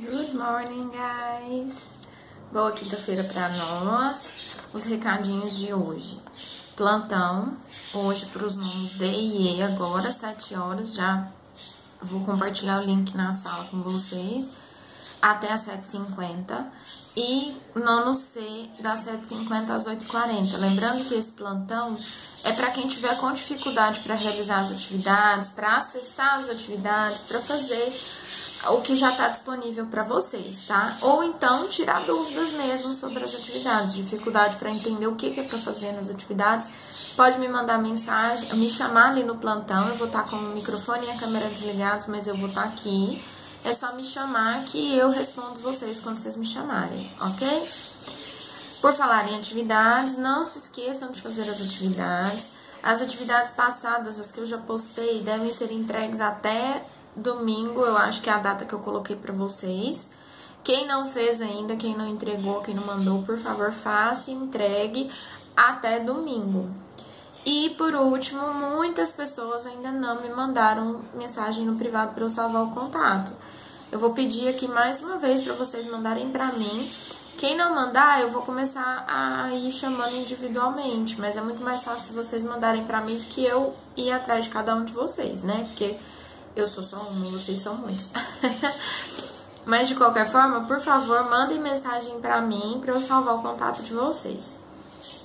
Good morning, guys! Boa quinta-feira para nós. Os recadinhos de hoje. Plantão, hoje para os nomes D e E, agora, 7 horas. Já vou compartilhar o link na sala com vocês. Até as 7h50. E nono C, das 7h50 às 8h40. Lembrando que esse plantão é para quem tiver com dificuldade para realizar as atividades, para acessar as atividades, para fazer o que já está disponível para vocês, tá? Ou então tirar dúvidas mesmo sobre as atividades, dificuldade para entender o que, que é para fazer nas atividades, pode me mandar mensagem, me chamar ali no plantão, eu vou estar tá com o microfone e a câmera desligados, mas eu vou estar tá aqui. É só me chamar que eu respondo vocês quando vocês me chamarem, ok? Por falar em atividades, não se esqueçam de fazer as atividades. As atividades passadas, as que eu já postei, devem ser entregues até domingo, eu acho que é a data que eu coloquei para vocês. Quem não fez ainda, quem não entregou, quem não mandou, por favor, faça e entregue até domingo. E por último, muitas pessoas ainda não me mandaram mensagem no privado para eu salvar o contato. Eu vou pedir aqui mais uma vez para vocês mandarem para mim. Quem não mandar, eu vou começar a ir chamando individualmente, mas é muito mais fácil vocês mandarem para mim do que eu ir atrás de cada um de vocês, né? Porque eu sou só uma, vocês são muitos. Mas de qualquer forma, por favor, mandem mensagem para mim para eu salvar o contato de vocês.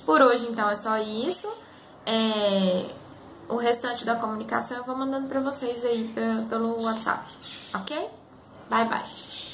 Por hoje, então, é só isso. É... O restante da comunicação eu vou mandando para vocês aí pelo WhatsApp, ok? Bye, bye.